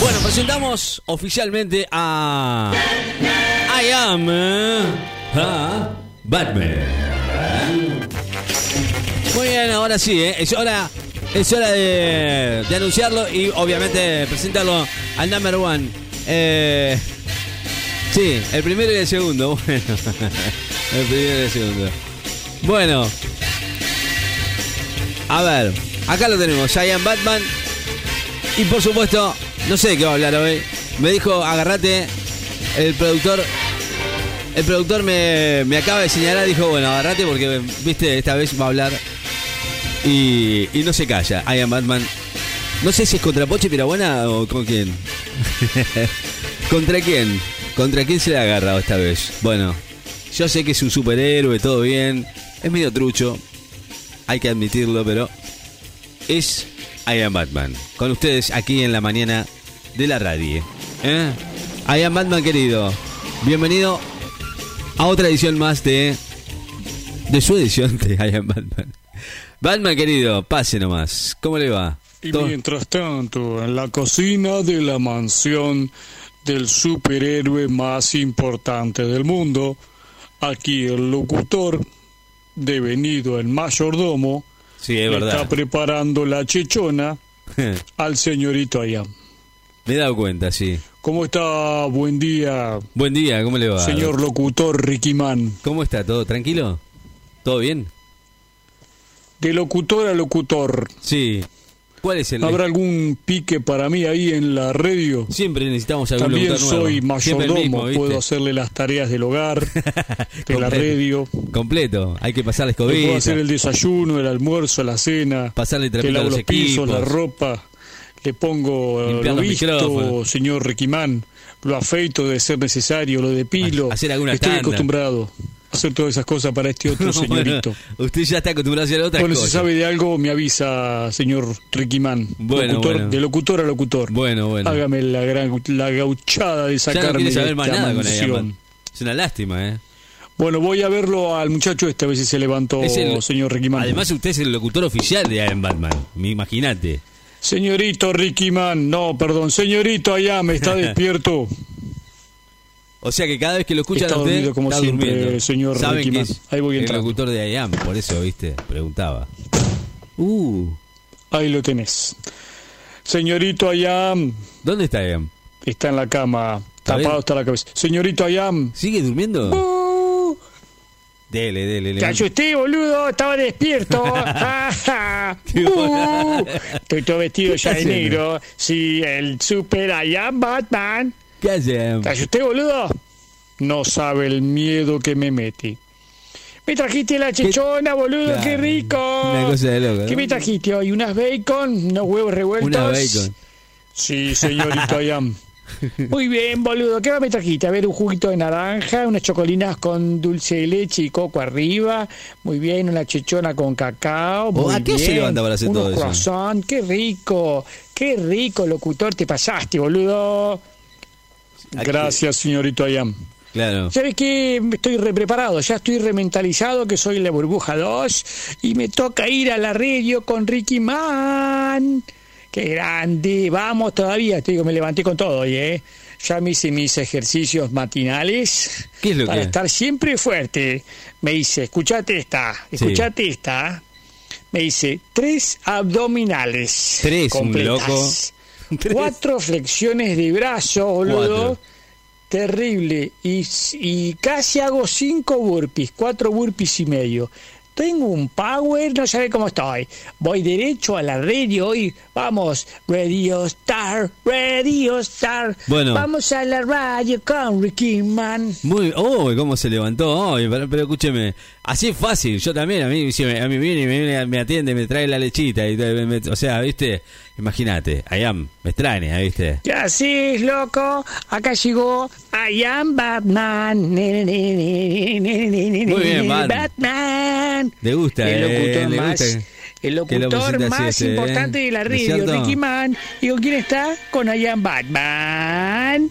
Bueno, presentamos oficialmente a I am eh, Batman. Muy bien, ahora sí, ¿eh? es hora, es hora de, anunciarlo y obviamente presentarlo al number one. Eh, sí, el primero y el segundo. El primero y el segundo. Bueno, a ver, acá lo tenemos, I am Batman. Y por supuesto, no sé de qué va a hablar hoy. Me dijo, agarrate, el productor. El productor me, me acaba de señalar, dijo, bueno, agarrate porque, viste, esta vez va a hablar. Y, y no se calla. I am Batman. No sé si es contra Poche Pirabuena o con quién. ¿Contra quién? ¿Contra quién se le ha agarrado esta vez? Bueno, yo sé que es un superhéroe, todo bien. Es medio trucho. Hay que admitirlo, pero es I am Batman. Con ustedes aquí en la mañana de la radio. ¿Eh? I am Batman, querido. Bienvenido a otra edición más de. de su edición de I am Batman. Batman, querido, pase nomás. ¿Cómo le va? Y ¿Todo- mientras tanto, en la cocina de la mansión del superhéroe más importante del mundo, aquí el locutor, devenido en mayordomo, Sí, es verdad. está preparando la chechona al señorito allá. Me he dado cuenta, sí. ¿Cómo está? Buen día, Buen día, ¿cómo le va? señor locutor Ricky Man. ¿Cómo está? ¿Todo tranquilo? ¿Todo bien? De locutor a locutor, Sí. ¿Cuál es el.? ¿habrá algún pique para mí ahí en la radio? Siempre necesitamos algún También locutor soy mayordomo, puedo hacerle las tareas del hogar, de la radio. Completo. Hay que pasar la Le puedo hacer el desayuno, el almuerzo, la cena. Pasarle que lavo los los pisos, la ropa. Le pongo eh, lo visto, señor Requimán. Lo afeito de ser necesario, lo depilo. Ha- hacer alguna Estoy tanda. acostumbrado a hacer todas esas cosas para este otro señorito. Bueno, usted ya está acostumbrado a hacer otras Bueno, si cosas. sabe de algo, me avisa, señor Requimán. Bueno, locutor, bueno. De locutor a locutor. Bueno, bueno. Hágame la, gran, la gauchada de ya sacarme no quiere de saber más esta nada con ella. Es una lástima, ¿eh? Bueno, voy a verlo al muchacho este, a ver si se levantó, el- señor Requimán. Además, usted es el locutor oficial de Iron Batman. Me imagínate. Señorito Ricky Man, no, perdón, señorito allá me está despierto. O sea que cada vez que lo escuchan Está a usted, dormido como está siempre, durmiendo. señor Saben Ricky que Man. es Ahí voy el locutor de I Am, por eso, ¿viste? Preguntaba. Uh, Ahí lo tenés. Señorito Ayam ¿dónde está I Am? está en la cama, ¿Está tapado hasta la cabeza. Señorito Ayam. ¿Sigue durmiendo? Uh, Dele, dele, te dele. asusté, boludo, estaba despierto. Uh, estoy todo vestido ya de negro. Sí, el super Ayam Batman. ¿Qué hace I Am? ¿Te asusté, boludo? No sabe el miedo que me metí. Me trajiste la chechona, boludo, Claro, qué rico. una cosa de loco, ¿no? ¿Qué me trajiste hoy? ¿Unas bacon? ¿Unos huevos revueltos? Una bacon. Sí, señorito Ayam. Muy bien, boludo. ¿Qué más me trajiste? A ver, un juguito de naranja, unas chocolinas con dulce de leche y coco arriba. Muy bien, una chechona con cacao. Muy ¿a qué hora se bien. levanta para hacer Unos todo eso? croissant. Qué rico. Qué rico, locutor. Te pasaste, boludo. Gracias, señorito Ayam. Claro. ¿Sabes qué? Estoy repreparado, ya estoy rementalizado que soy la burbuja 2 y me toca ir a la radio con Ricky Man. ¡Qué grande! Vamos todavía, te digo, me levanté con todo hoy, ¿eh? Ya me hice mis ejercicios matinales ¿Qué es lo para que- estar siempre fuerte. Me hice, escuchate esta, escuchate esta. Me hice tres abdominales. Tres, un completas. loco. Tres. Cuatro flexiones de brazo, boludo. Cuatro. Terrible. Y, y casi hago cinco burpees, cuatro burpees y medio. Tengo un power, no sabe cómo estoy. Voy derecho a la radio y vamos, Radio Star, Radio Star. Bueno. Vamos a la radio con Ricky Man. Muy, oh, cómo se levantó hoy, pero, pero escúcheme, así es fácil, yo también, a mí, si me- a mí viene y me, viene- me atiende, me trae la lechita, y, me- o sea, viste, imagínate, I am, me extraña, viste. ¿Qué haces, loco? Acá llegó I am Batman. Muy bien, Batman. Batman. Le gusta, el locutor eh, más, gusta el locutor este, ¿eh? importante de la ¿No es radio? Ricky Man. ¿Y con quién está? Con I am Batman.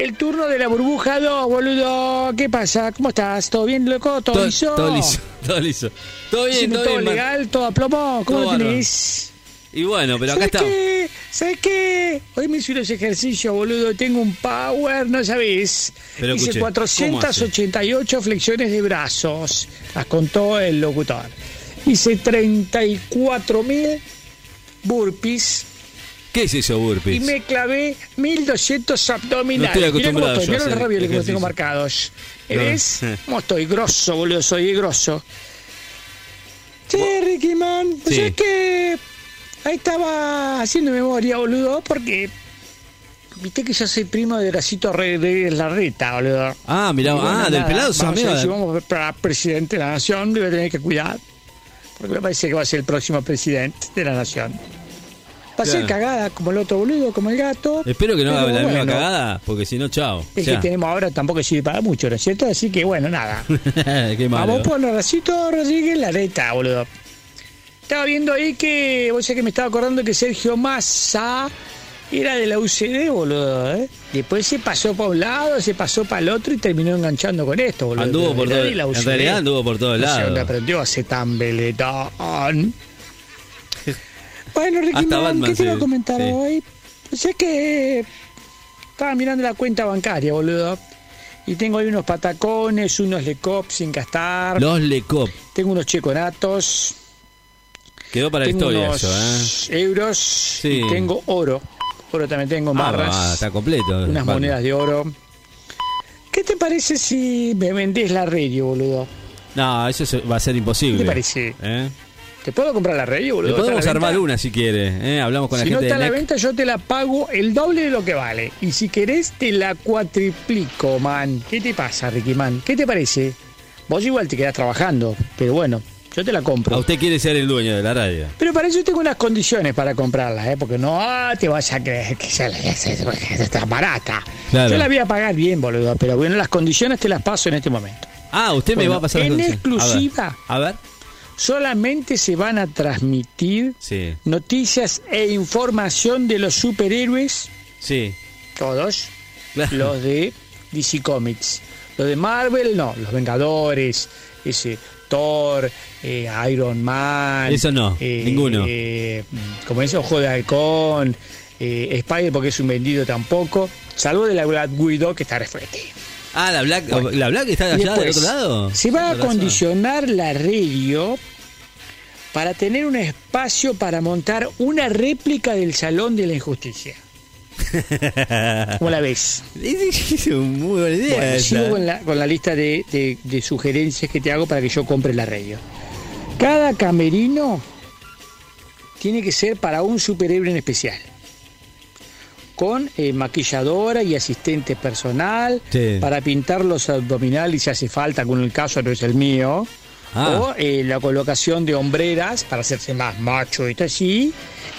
El turno de la burbuja 2, boludo. ¿Qué pasa? ¿Cómo estás? ¿Todo bien, loco? ¿Todo, todo, liso? todo liso, todo liso. Todo bien, todo todo bien, legal, todo a plomo. ¿Cómo Todo lo tenés? Y bueno, pero acá ¿Sabes está. qué? ¿Sabes qué? Hoy me hice unos ejercicios, boludo. Tengo un power, no sabés. Pero Hice escuche, ¿cómo hace? 488 flexiones de brazos. Las contó el locutor. Hice 34 mil burpees ¿Qué es eso, burpees? y me clavé 1200 abdominales. No estoy Mirá cómo acostumbrado estoy, mirá los hacer ravioles que los tengo marcados. No. ¿Ves? ¿Cómo estoy? Grosso, boludo, soy grosso. Che, Ricky Man, pues Sí. es que ahí estaba haciendo memoria, boludo, porque viste que yo soy primo de Gracito de Larreta, boludo. Ah, mirá, bueno, ah, del nada, pelado sos amigo. Si vamos para presidente de la nación, debe tener que cuidar. Porque me parece que va a ser el próximo presidente de la nación. Va a ser Claro. cagada como el otro boludo, como el gato. Espero que no haga la misma cagada, porque si no, chao. Sea, que tenemos ahora tampoco sirve para mucho, ¿no es cierto? Así que bueno, nada. Qué malo. Vamos por Racito Rodríguez Larreta, boludo. Estaba viendo ahí que, vos sabés que me estaba acordando que Sergio Massa era de la UCD, boludo. ¿eh? Después se pasó para un lado, se pasó para el otro y terminó enganchando con esto, boludo. Anduvo por todo- la en UCD. realidad anduvo por todos lados. dónde aprendió a ser tan beletón. Bueno, Ricky Hasta Man, Batman ¿qué te iba a comentar sí. hoy? Sé que estaba mirando la cuenta bancaria, boludo. Y tengo ahí unos patacones, unos lecop sin gastar. Los Lecop. Tengo unos checonatos. Quedó para la historia unos eso, ¿eh? euros. Sí. Y tengo oro. Oro también tengo, Ah, barras. ah, está completo. unas monedas de oro. ¿Qué te parece si me vendés la radio, boludo? No, eso va a ser imposible. ¿Qué te parece? ¿Eh? ¿Te puedo comprar la radio, boludo? Le podemos ¿Está a la armar venta? una si quiere. ¿eh? Hablamos con la Si no gente está a la venta, yo te la pago el doble de lo que vale. Y si querés, te la cuatriplico, man. ¿Qué te pasa, Ricky Man? ¿Qué te parece? Vos igual te quedás trabajando, pero bueno, yo te la compro. A usted quiere ser el dueño de la radio. Pero para eso tengo unas condiciones para comprarla, ¿eh? Porque no ah, te vas a creer que ya está barata. Claro. Yo la voy a pagar bien, boludo, pero bueno, las condiciones te las paso en este momento. Ah, usted me va a pasar en exclusiva. A ver. A ver. Solamente se van a transmitir Sí, noticias e información de los superhéroes, sí. todos, Claro. los de DC Comics. Los de Marvel, no, los Vengadores, ese Thor, eh, Iron Man. Eso no, ninguno. eh, como ese Ojo de Halcón, eh, Spider porque es un vendido tampoco, salvo de la Black Widow que está re fuerte. Ah, la Black, Bueno. la Black está allá del después, otro lado. Se va a Con razón. condicionar la radio para tener un espacio para montar una réplica del Salón de la Injusticia. ¿Cómo la ves? Es una muy buena idea. Bueno, sigo con la, con la lista de, de- de sugerencias que te hago para que yo compre la radio. Cada camerino tiene que ser para un superhéroe en especial. Con eh, maquilladora y asistente personal Sí. para pintar los abdominales si hace falta, con el caso no es el mío. Ah. O eh, la colocación de hombreras para hacerse más macho y así.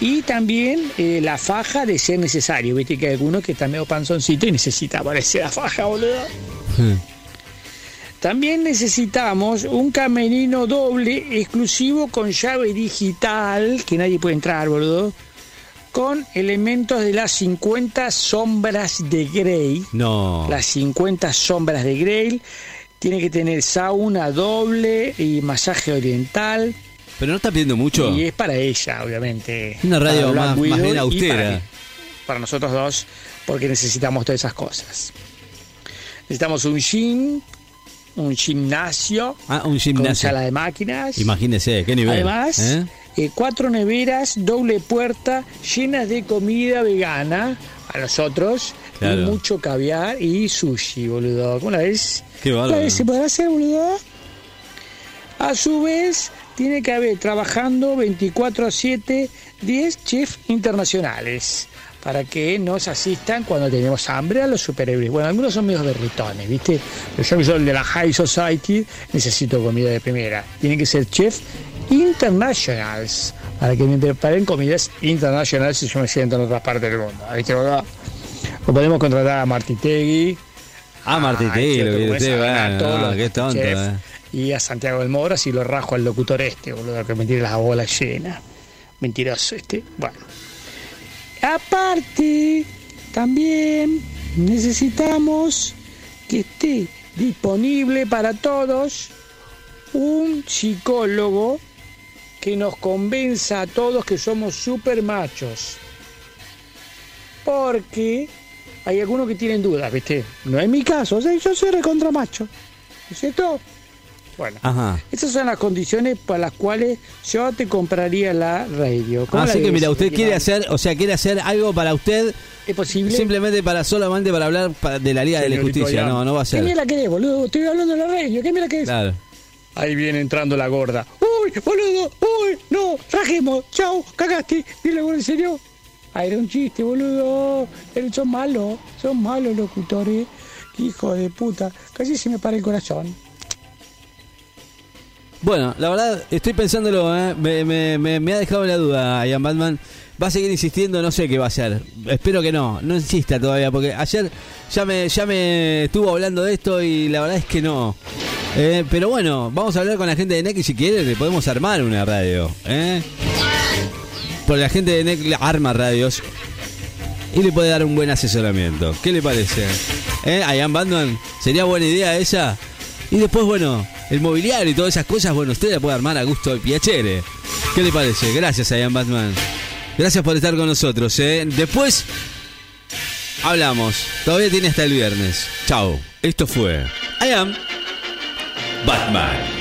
Y también eh, la faja de ser necesario. Viste que hay algunos que están medio panzoncito y necesita aparecer la faja, boludo. Hmm. También necesitamos un camerino doble exclusivo con llave digital, que nadie puede entrar, boludo, con elementos de las 50 sombras de Grey. No. Las 50 sombras de Grey. Tiene que tener sauna doble y masaje oriental. Pero no está pidiendo mucho. Y es para ella, obviamente. Una radio más- más bien austera. Para. Para nosotros dos, porque necesitamos todas esas cosas. Necesitamos un gym, un gimnasio, Ah, un con gimnasio. sala de máquinas. Imagínese, qué nivel. Además, ¿eh? Eh, cuatro neveras, doble puerta, llenas de comida vegana a nosotros. Claro. Y mucho caviar y sushi, boludo. ¿Cómo la ves? Qué ¿La ves? ¿Se podrá hacer, boludo? A su vez, tiene que haber trabajando 24 a 7 10 chefs internacionales para que nos asistan cuando tenemos hambre a los superhéroes. Bueno, algunos son medios berritones, ¿viste? Yo que soy el de la High Society, necesito comida de primera. Tienen que ser chefs internationals para que me preparen comidas internacionales si yo me siento en otras partes del mundo. ¿Viste? O podemos contratar a Martitegui. Ah, tío, lo que usted va. No, qué tonto, eh. Y a Santiago del Mora si lo rajo al locutor este, boludo, que me tiene las bolas llenas. Mentiroso este. Bueno. Aparte, también necesitamos que esté disponible para todos un psicólogo que nos convenza a todos que somos super machos. Porque hay algunos que tienen dudas, ¿viste? No es mi caso, o sea, yo soy recontra macho. ¿No es cierto? Bueno, Ajá. esas son las condiciones para las cuales yo te compraría la radio. ¿Cómo la Así que mira, usted quiere hacer, o sea, quiere hacer algo para usted ¿Es posible? simplemente para solamente para hablar de la Liga de la Justicia. No, no va a ¿Qué ser. mira querés, boludo? Estoy hablando de la radio. ¿Qué mira querés? Claro. Ahí viene entrando la gorda. ¡Uy, boludo! ¡Uy, no! ¡Rajemos! ¡Chao! ¡Cagaste! Dile, boludo, ¿en serio? Ah, era un chiste, boludo. Pero son malos. Son malos locutores. Hijo de puta. Casi se me para el corazón. Bueno, la verdad, estoy pensándolo, ¿eh? me ha dejado la duda Ian Batman. Va a seguir insistiendo, no sé qué va a hacer. Espero que no, no insista todavía, porque ayer ya me, ya me estuvo hablando de esto y la verdad es que no. Eh, pero bueno, vamos a hablar con la gente de NEC si quiere le podemos armar una radio. ¿eh? Porque la gente de NEC arma radios y le puede dar un buen asesoramiento. ¿Qué le parece? ¿Eh? A Ian Batman, ¿sería buena idea esa? Y después, bueno, el mobiliario y todas esas cosas, bueno, usted la puede armar a gusto de Piacere. ¿Qué le parece? Gracias, Ian Batman. Gracias por estar con nosotros, ¿eh? Después hablamos. Todavía tiene hasta el viernes. Chao. Esto fue I Batman.